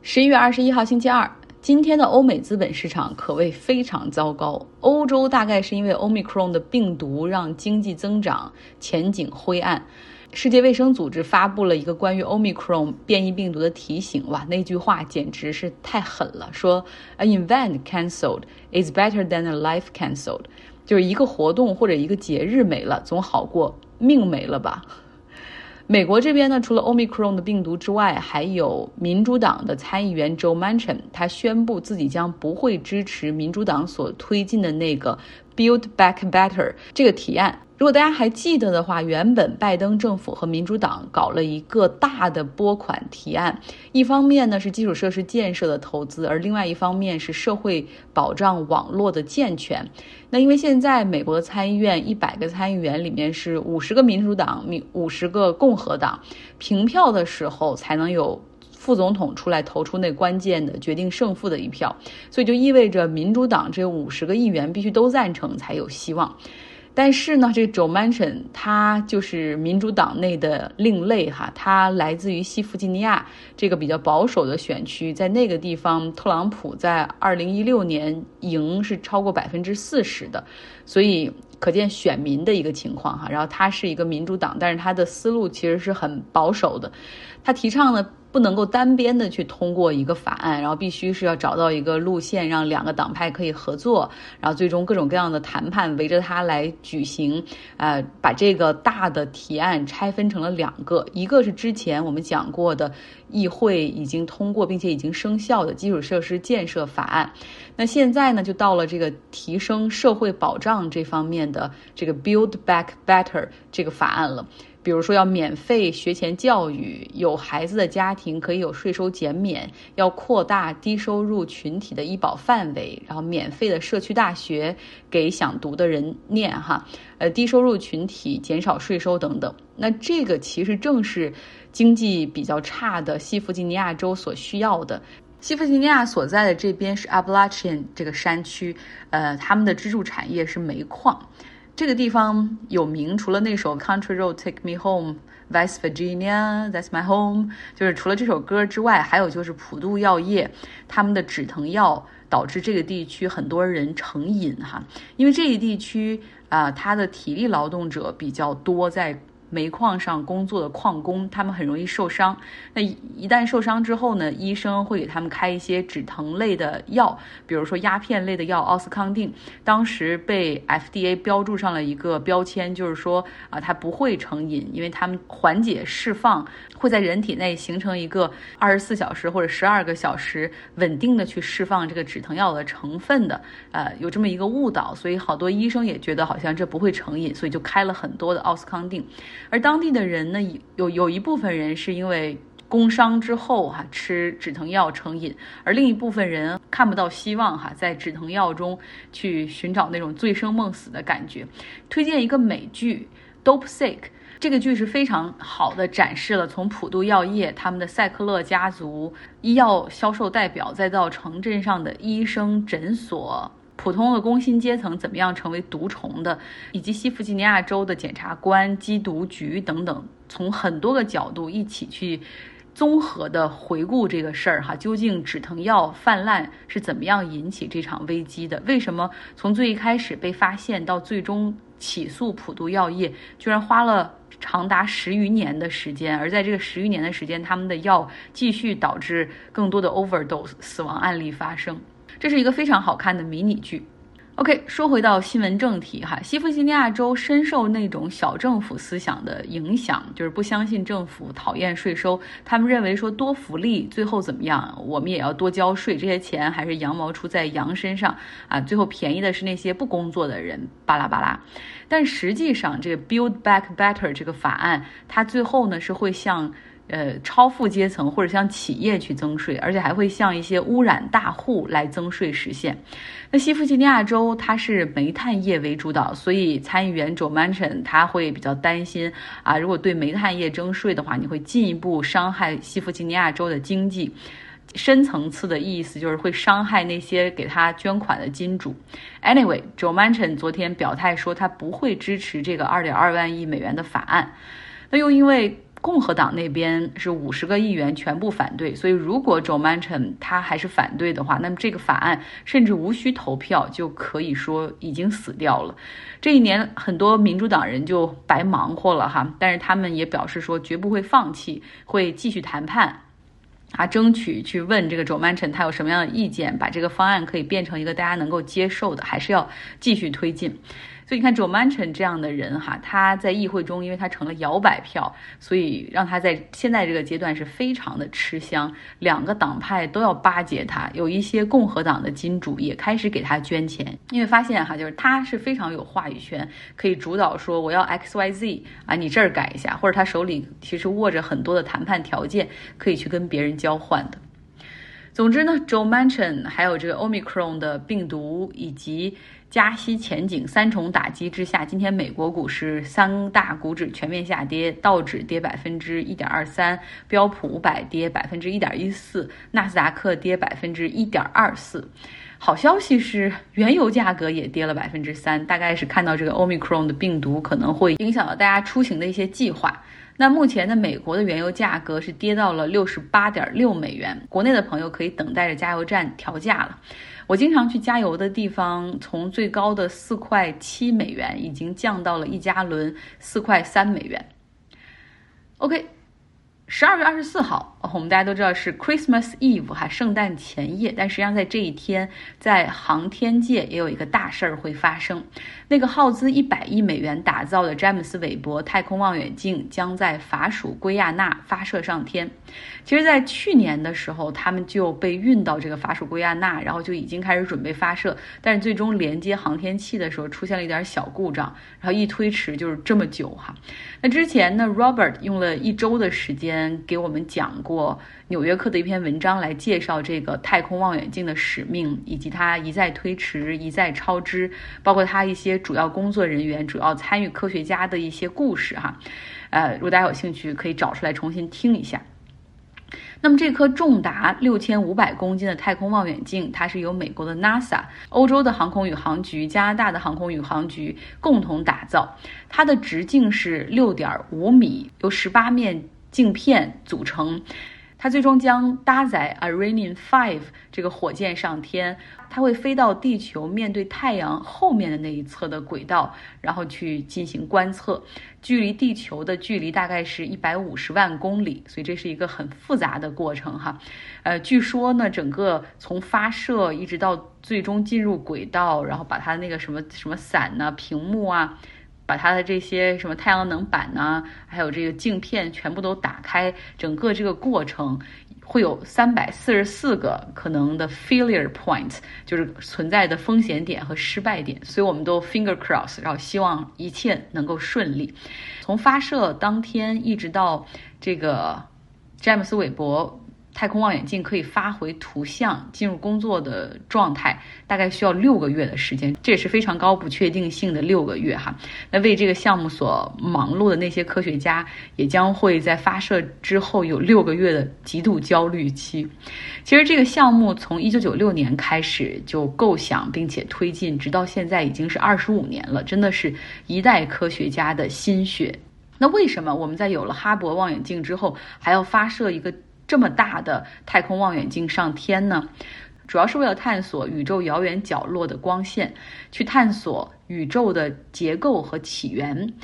十一月二十一号，星期二，今天的欧美资本市场可谓非常糟糕。欧洲大概是因为 Omicron 的病毒让经济增长前景灰暗。世界卫生组织发布了一个关于 Omicron 变异病毒的提醒，哇，那句话简直是太狠了，说 An event cancelled is better than a life cancelled，就是一个活动或者一个节日没了，总好过命没了吧。美国这边呢，除了 Omicron 的病毒之外，还有民主党的参议员 Joe Manchin，他宣布自己将不会支持民主党所推进的那个 Build Back Better 这个提案。如果大家还记得的话，原本拜登政府和民主党搞了一个大的拨款提案，一方面呢是基础设施建设的投资，而另外一方面是社会保障网络的健全。那因为现在美国的参议院一百个参议员里面是五十个民主党、五十个共和党，平票的时候才能有副总统出来投出那关键的决定胜负的一票，所以就意味着民主党这五十个议员必须都赞成才有希望。但是呢，这个 Joe Manchin 他就是民主党内的另类哈，他来自于西弗吉尼亚这个比较保守的选区，在那个地方，特朗普在二零一六年赢是超过百分之四十的，所以可见选民的一个情况哈。然后他是一个民主党，但是他的思路其实是很保守的，他提倡呢。不能够单边的去通过一个法案，然后必须是要找到一个路线，让两个党派可以合作，然后最终各种各样的谈判围着它来举行。呃，把这个大的提案拆分成了两个，一个是之前我们讲过的议会已经通过并且已经生效的基础设施建设法案，那现在呢就到了这个提升社会保障这方面的这个 Build Back Better 这个法案了。比如说要免费学前教育，有孩子的家庭可以有税收减免，要扩大低收入群体的医保范围，然后免费的社区大学给想读的人念哈，呃，低收入群体减少税收等等。那这个其实正是经济比较差的西弗吉尼亚州所需要的。西弗吉尼亚所在的这边是 Appalachian 这个山区，呃，他们的支柱产业是煤矿。这个地方有名，除了那首《Country Road Take Me Home》，West Virginia That's My Home，就是除了这首歌之外，还有就是普渡药业，他们的止疼药导致这个地区很多人成瘾哈，因为这一地区啊，它的体力劳动者比较多，在。煤矿上工作的矿工，他们很容易受伤。那一旦受伤之后呢，医生会给他们开一些止疼类的药，比如说鸦片类的药奥司康定。当时被 FDA 标注上了一个标签，就是说啊，它不会成瘾，因为他们缓解释放，会在人体内形成一个二十四小时或者十二个小时稳定的去释放这个止疼药的成分的。呃，有这么一个误导，所以好多医生也觉得好像这不会成瘾，所以就开了很多的奥司康定。而当地的人呢，有有一部分人是因为工伤之后哈吃止疼药成瘾，而另一部分人看不到希望哈，在止疼药中去寻找那种醉生梦死的感觉。推荐一个美剧《Dope Sick》，这个剧是非常好的展示了从普渡药业他们的赛克勒家族医药销售代表，再到城镇上的医生诊所。普通的工薪阶层怎么样成为毒虫的，以及西弗吉尼亚州的检察官、缉毒局等等，从很多个角度一起去综合的回顾这个事儿哈，究竟止疼药泛滥是怎么样引起这场危机的？为什么从最一开始被发现到最终起诉普渡药业，居然花了长达十余年的时间？而在这个十余年的时间，他们的药继续导致更多的 overdose 死亡案例发生。这是一个非常好看的迷你剧。OK，说回到新闻正题哈，西弗吉尼亚州深受那种小政府思想的影响，就是不相信政府，讨厌税收。他们认为说多福利，最后怎么样，我们也要多交税，这些钱还是羊毛出在羊身上啊，最后便宜的是那些不工作的人，巴拉巴拉。但实际上，这个 Build Back Better 这个法案，它最后呢是会向。呃，超富阶层或者向企业去增税，而且还会向一些污染大户来增税实现。那西弗吉尼亚州它是煤炭业为主导，所以参议员 Joe Manchin 他会比较担心啊，如果对煤炭业征税的话，你会进一步伤害西弗吉尼亚州的经济。深层次的意思就是会伤害那些给他捐款的金主。Anyway，Joe Manchin 昨天表态说他不会支持这个2.2万亿美元的法案。那又因为共和党那边是五十个议员全部反对，所以如果 Joe Manchin 他还是反对的话，那么这个法案甚至无需投票就可以说已经死掉了。这一年很多民主党人就白忙活了哈，但是他们也表示说绝不会放弃，会继续谈判。啊，争取去问这个 Joe Manchin 他有什么样的意见，把这个方案可以变成一个大家能够接受的，还是要继续推进。所以你看，Joe Manchin 这样的人哈，他在议会中，因为他成了摇摆票，所以让他在现在这个阶段是非常的吃香。两个党派都要巴结他，有一些共和党的金主也开始给他捐钱，因为发现哈，就是他是非常有话语权，可以主导说我要 X Y Z 啊，你这儿改一下，或者他手里其实握着很多的谈判条件，可以去跟别人交换的。总之呢，Joe Manchin 还有这个 Omicron 的病毒以及。加息前景三重打击之下，今天美国股市三大股指全面下跌，道指跌百分之一点二三，标普五百跌百分之一点一四，纳斯达克跌百分之一点二四。好消息是，原油价格也跌了百分之三，大概是看到这个 Omicron 的病毒可能会影响到大家出行的一些计划。那目前的美国的原油价格是跌到了六十八点六美元，国内的朋友可以等待着加油站调价了。我经常去加油的地方，从最高的四块七美元，已经降到了一加仑四块三美元。OK。十二月二十四号，我们大家都知道是 Christmas Eve 哈，圣诞前夜。但实际上在这一天，在航天界也有一个大事儿会发生。那个耗资一百亿美元打造的詹姆斯韦伯太空望远镜将在法属圭亚那发射上天。其实，在去年的时候，他们就被运到这个法属圭亚那，然后就已经开始准备发射。但是最终连接航天器的时候出现了一点小故障，然后一推迟就是这么久哈。那之前呢，Robert 用了一周的时间。给我们讲过《纽约客》的一篇文章，来介绍这个太空望远镜的使命，以及它一再推迟、一再超支，包括它一些主要工作人员、主要参与科学家的一些故事哈。呃，如果大家有兴趣，可以找出来重新听一下。那么这颗重达六千五百公斤的太空望远镜，它是由美国的 NASA、欧洲的航空宇航局、加拿大的航空宇航局共同打造，它的直径是六点五米，由十八面。镜片组成，它最终将搭载 Ariane 5这个火箭上天，它会飞到地球面对太阳后面的那一侧的轨道，然后去进行观测。距离地球的距离大概是一百五十万公里，所以这是一个很复杂的过程哈。呃，据说呢，整个从发射一直到最终进入轨道，然后把它那个什么什么伞呢、屏幕啊。把它的这些什么太阳能板呢，还有这个镜片全部都打开，整个这个过程会有三百四十四个可能的 failure point，就是存在的风险点和失败点，所以我们都 finger cross，然后希望一切能够顺利。从发射当天一直到这个詹姆斯韦伯。太空望远镜可以发回图像，进入工作的状态，大概需要六个月的时间，这也是非常高不确定性的六个月哈。那为这个项目所忙碌的那些科学家，也将会在发射之后有六个月的极度焦虑期。其实这个项目从一九九六年开始就构想并且推进，直到现在已经是二十五年了，真的是一代科学家的心血。那为什么我们在有了哈勃望远镜之后，还要发射一个？这么大的太空望远镜上天呢，主要是为了探索宇宙遥远角落的光线，去探索宇宙的结构和起源。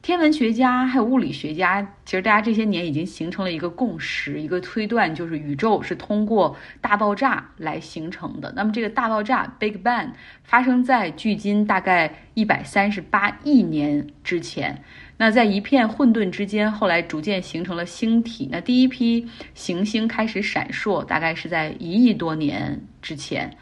天文学家还有物理学家，其实大家这些年已经形成了一个共识，一个推断，就是宇宙是通过大爆炸来形成的。那么这个大爆炸 （Big Bang） 发生在距今大概一百三十八亿年之前。那在一片混沌之间，后来逐渐形成了星体。那第一批行星开始闪烁，大概是在一亿多年之前。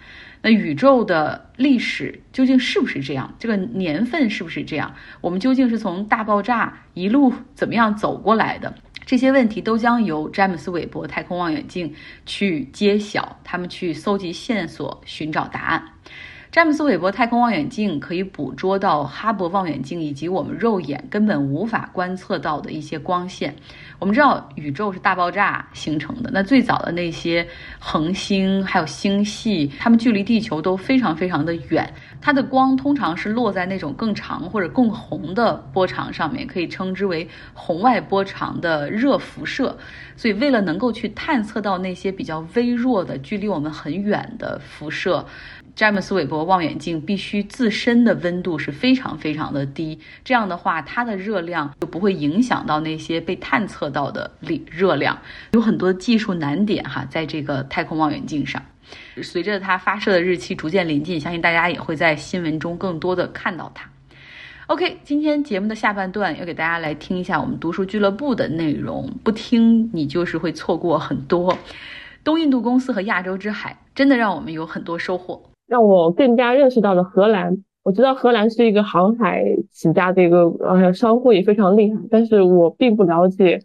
那宇宙的历史究竟是不是这样？这个年份是不是这样？我们究竟是从大爆炸一路怎么样走过来的？这些问题都将由詹姆斯韦伯太空望远镜去揭晓，他们去搜集线索，寻找答案。詹姆斯韦伯太空望远镜可以捕捉到哈勃望远镜以及我们肉眼根本无法观测到的一些光线。我们知道宇宙是大爆炸形成的，那最早的那些恒星还有星系，它们距离地球都非常非常的远。它的光通常是落在那种更长或者更红的波长上面，可以称之为红外波长的热辐射。所以，为了能够去探测到那些比较微弱的、距离我们很远的辐射，詹姆斯韦伯望远镜必须自身的温度是非常非常的低。这样的话，它的热量就不会影响到那些被探测到的里热量。有很多技术难点哈，在这个太空望远镜上。随着它发射的日期逐渐临近，相信大家也会在新闻中更多的看到它。OK，今天节目的下半段要给大家来听一下我们读书俱乐部的内容，不听你就是会错过很多。东印度公司和亚洲之海真的让我们有很多收获，让我更加认识到了荷兰。我知道荷兰是一个航海起家的一个呃商户，也非常厉害，但是我并不了解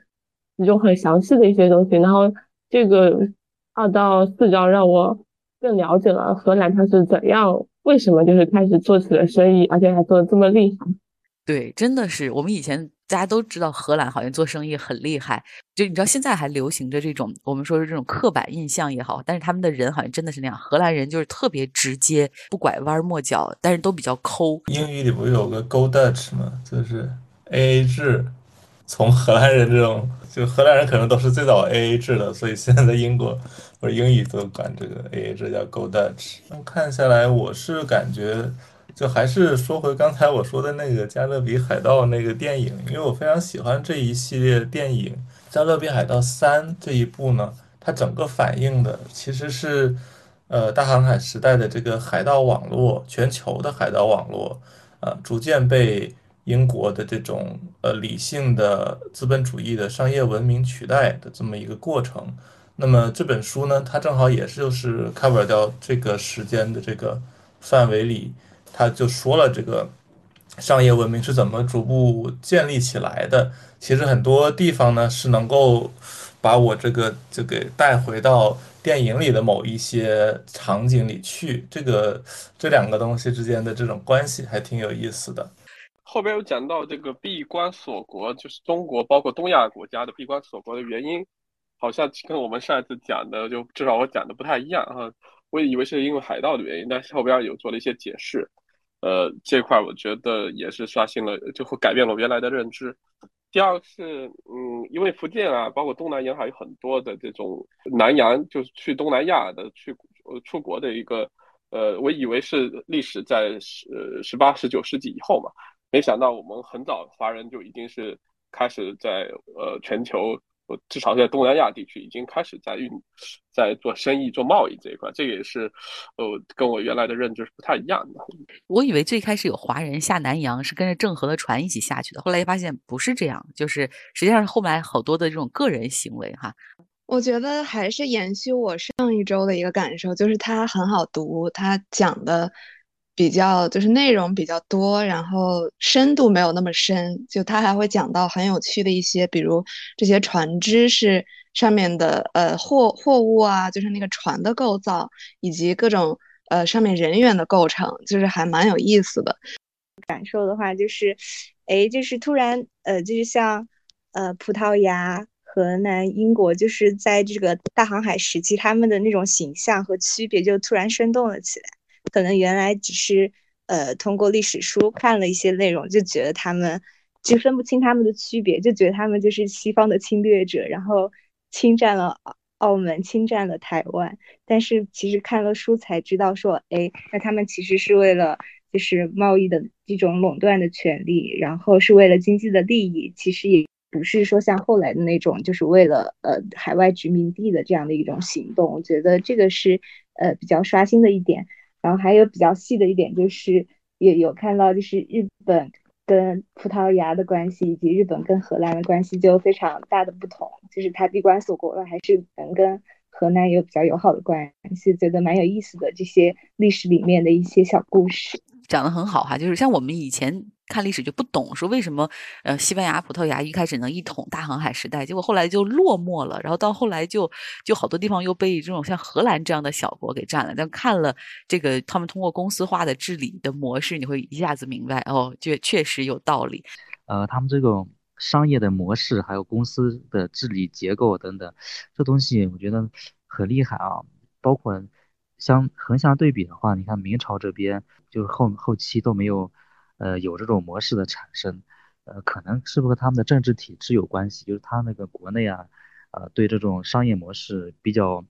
其中很详细的一些东西。然后这个二到四章让我更了解了荷兰它是怎样。为什么就是开始做起了生意，而且还做的这么厉害？对，真的是我们以前大家都知道荷兰好像做生意很厉害，就你知道现在还流行着这种我们说是这种刻板印象也好，但是他们的人好像真的是那样，荷兰人就是特别直接，不拐弯抹角，但是都比较抠。英语里不是有个 Go Dutch 吗？就是 A A 制，从荷兰人这种，就荷兰人可能都是最早 A A 制的，所以现在在英国。或者英语都管这个 A A 制叫 Go Dutch。那看下来，我是感觉，就还是说回刚才我说的那个《加勒比海盗》那个电影，因为我非常喜欢这一系列电影。《加勒比海盗三》这一部呢，它整个反映的其实是，呃，大航海时代的这个海盗网络，全球的海盗网络，呃，逐渐被英国的这种呃理性的资本主义的商业文明取代的这么一个过程。那么这本书呢，它正好也是就是 cover 掉这个时间的这个范围里，他就说了这个商业文明是怎么逐步建立起来的。其实很多地方呢是能够把我这个就给带回到电影里的某一些场景里去。这个这两个东西之间的这种关系还挺有意思的。后边有讲到这个闭关锁国，就是中国包括东亚国家的闭关锁国的原因。好像跟我们上一次讲的，就至少我讲的不太一样哈。我以为是因为海盗的原因，但是后边有做了一些解释。呃，这块我觉得也是刷新了，就会改变了我原来的认知。第二是，嗯，因为福建啊，包括东南沿海有很多的这种南洋，就是去东南亚的去呃出国的一个，呃，我以为是历史在十十八、十九世纪以后嘛，没想到我们很早华人就已经是开始在呃全球。至少在东南亚地区已经开始在运，在做生意、做贸易这一块，这也是，呃，跟我原来的认知是不太一样的。我以为最开始有华人下南洋是跟着郑和的船一起下去的，后来发现不是这样，就是实际上后来好多的这种个人行为哈。我觉得还是延续我上一周的一个感受，就是它很好读，它讲的。比较就是内容比较多，然后深度没有那么深。就他还会讲到很有趣的一些，比如这些船只是上面的呃货货物啊，就是那个船的构造，以及各种呃上面人员的构成，就是还蛮有意思的。感受的话，就是，哎，就是突然呃，就是像呃葡萄牙、荷兰、英国，就是在这个大航海时期，他们的那种形象和区别就突然生动了起来。可能原来只是呃通过历史书看了一些内容，就觉得他们就分不清他们的区别，就觉得他们就是西方的侵略者，然后侵占了澳门，侵占了台湾。但是其实看了书才知道，说哎，那他们其实是为了就是贸易的这种垄断的权利，然后是为了经济的利益，其实也不是说像后来的那种就是为了呃海外殖民地的这样的一种行动。我觉得这个是呃比较刷新的一点。然后还有比较细的一点，就是也有看到，就是日本跟葡萄牙的关系，以及日本跟荷兰的关系就非常大的不同。就是它闭关锁国了，还是能跟荷兰有比较友好的关系，觉得蛮有意思的。这些历史里面的一些小故事。讲的很好哈，就是像我们以前看历史就不懂，说为什么呃西班牙、葡萄牙一开始能一统大航海时代，结果后来就落寞了，然后到后来就就好多地方又被这种像荷兰这样的小国给占了。但看了这个他们通过公司化的治理的模式，你会一下子明白哦，确确实有道理。呃，他们这种商业的模式，还有公司的治理结构等等，这东西我觉得很厉害啊，包括。相横向对比的话，你看明朝这边就是后后期都没有，呃，有这种模式的产生，呃，可能是不是和他们的政治体制有关系？就是他那个国内啊，呃，对这种商业模式比较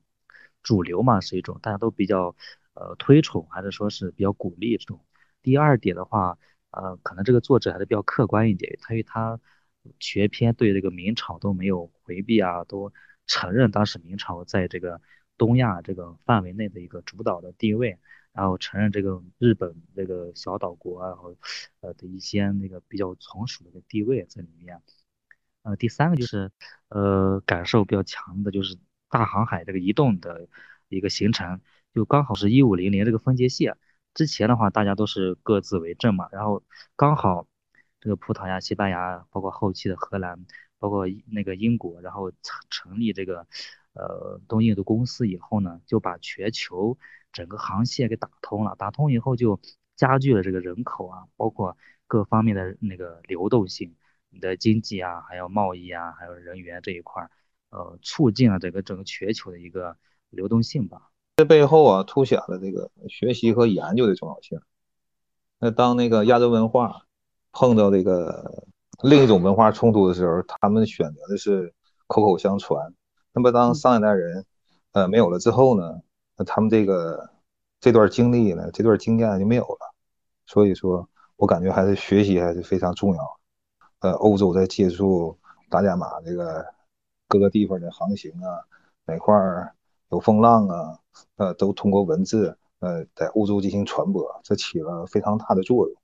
主流嘛，是一种大家都比较呃推崇，还是说是比较鼓励这种？第二点的话，呃，可能这个作者还是比较客观一点，他因为他全篇对这个明朝都没有回避啊，都承认当时明朝在这个。东亚这个范围内的一个主导的地位，然后承认这个日本这个小岛国，然后呃的一些那个比较从属的一个地位在里面。呃，第三个就是呃感受比较强的就是大航海这个移动的一个形成，就刚好是一五零零这个分界线。之前的话大家都是各自为政嘛，然后刚好这个葡萄牙、西班牙，包括后期的荷兰，包括那个英国，然后成成立这个。呃，东印度公司以后呢，就把全球整个航线给打通了。打通以后，就加剧了这个人口啊，包括各方面的那个流动性，你的经济啊，还有贸易啊，还有人员这一块儿，呃，促进了这个整个全球的一个流动性吧。这背后啊，凸显了这个学习和研究的重要性。那当那个亚洲文化碰到这个另一种文化冲突的时候，他们选择的是口口相传。那么当上一代人，呃，没有了之后呢，那他们这个这段经历呢，这段经验就没有了。所以说，我感觉还是学习还是非常重要。呃，欧洲在接触大加马这个各个地方的航行啊，哪块儿有风浪啊，呃，都通过文字，呃，在欧洲进行传播，这起了非常大的作用。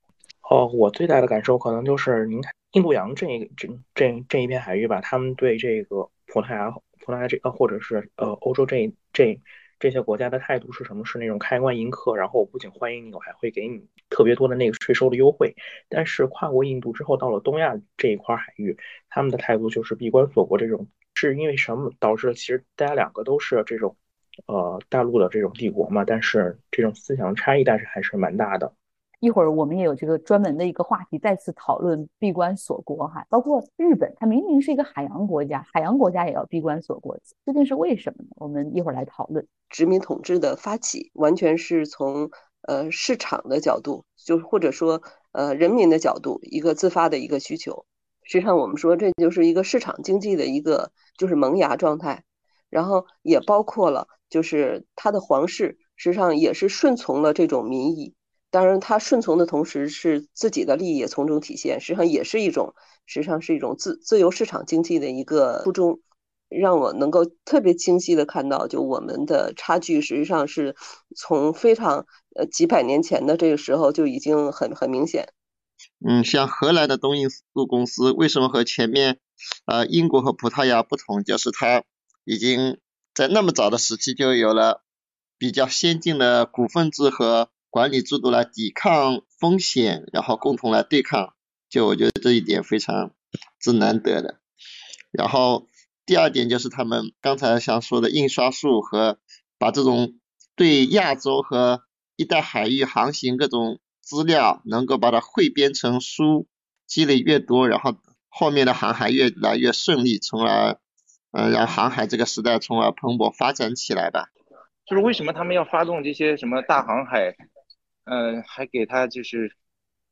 哦，我最大的感受可能就是您看印度洋这这这这一片海域吧，他们对这个葡萄牙。葡萄牙这呃，或者是呃欧洲这这这些国家的态度是什么？是那种开关迎客，然后我不仅欢迎你，我还会给你特别多的那个税收的优惠。但是跨过印度之后，到了东亚这一块海域，他们的态度就是闭关锁国。这种是因为什么导致？其实大家两个都是这种呃大陆的这种帝国嘛，但是这种思想差异，但是还是蛮大的。一会儿我们也有这个专门的一个话题，再次讨论闭关锁国哈，包括日本，它明明是一个海洋国家，海洋国家也要闭关锁国，究竟是为什么呢？我们一会儿来讨论。殖民统治的发起，完全是从呃市场的角度，就是或者说呃人民的角度，一个自发的一个需求。实际上，我们说这就是一个市场经济的一个就是萌芽状态，然后也包括了就是他的皇室，实际上也是顺从了这种民意。当然，他顺从的同时是自己的利益也从中体现，实际上也是一种，实际上是一种自自由市场经济的一个初衷，让我能够特别清晰的看到，就我们的差距实际上是从非常呃几百年前的这个时候就已经很很明显。嗯，像荷兰的东印度公司为什么和前面呃英国和葡萄牙不同？就是它已经在那么早的时期就有了比较先进的股份制和。管理制度来抵抗风险，然后共同来对抗，就我觉得这一点非常之难得的。然后第二点就是他们刚才想说的印刷术和把这种对亚洲和一带海域航行各种资料能够把它汇编成书，积累越多，然后后面的航海越来越顺利，从而嗯让航海这个时代从而蓬勃发展起来吧。就是为什么他们要发动这些什么大航海？嗯，还给他就是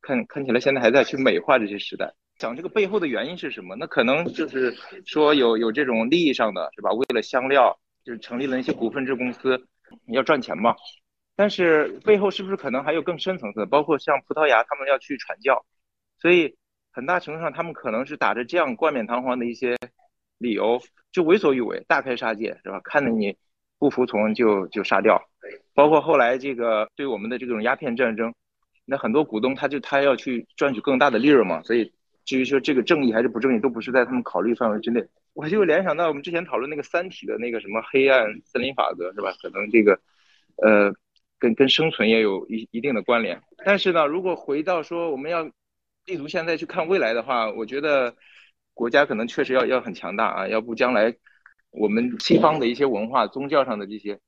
看看起来现在还在去美化这些时代，讲这个背后的原因是什么？那可能就是说有有这种利益上的是吧？为了香料，就是成立了那些股份制公司，要赚钱嘛。但是背后是不是可能还有更深层次？包括像葡萄牙他们要去传教，所以很大程度上他们可能是打着这样冠冕堂皇的一些理由，就为所欲为，大开杀戒是吧？看着你不服从就就杀掉。包括后来这个对我们的这种鸦片战争，那很多股东他就他要去赚取更大的利润嘛，所以至于说这个正义还是不正义，都不是在他们考虑范围之内。我就联想到我们之前讨论那个《三体》的那个什么黑暗森林法则，是吧？可能这个呃跟跟生存也有一一定的关联。但是呢，如果回到说我们要立足现在去看未来的话，我觉得国家可能确实要要很强大啊，要不将来我们西方的一些文化、宗教上的这些。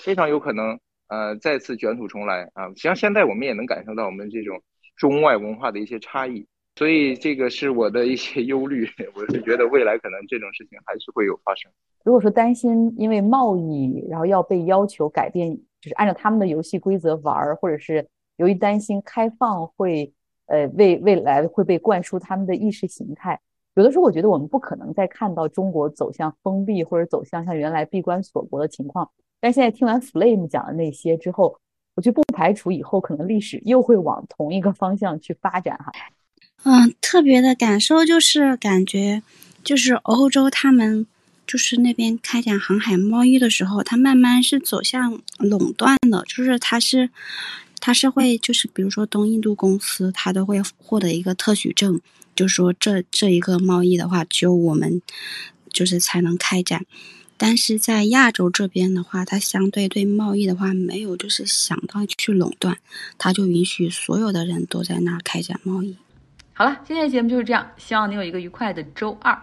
非常有可能，呃，再次卷土重来啊！实际上，现在我们也能感受到我们这种中外文化的一些差异，所以这个是我的一些忧虑。我是觉得未来可能这种事情还是会有发生。如果说担心因为贸易，然后要被要求改变，就是按照他们的游戏规则玩，或者是由于担心开放会呃未未来会被灌输他们的意识形态。有的时候我觉得我们不可能再看到中国走向封闭或者走向像原来闭关锁国的情况。但现在听完 Flame 讲的那些之后，我就不排除以后可能历史又会往同一个方向去发展哈。嗯，特别的感受就是感觉，就是欧洲他们就是那边开展航海贸易的时候，它慢慢是走向垄断的，就是它是它是会就是比如说东印度公司，它都会获得一个特许证，就说这这一个贸易的话，只有我们就是才能开展。但是在亚洲这边的话，它相对对贸易的话没有就是想到去垄断，它就允许所有的人都在那儿开展贸易。好了，今天的节目就是这样，希望你有一个愉快的周二。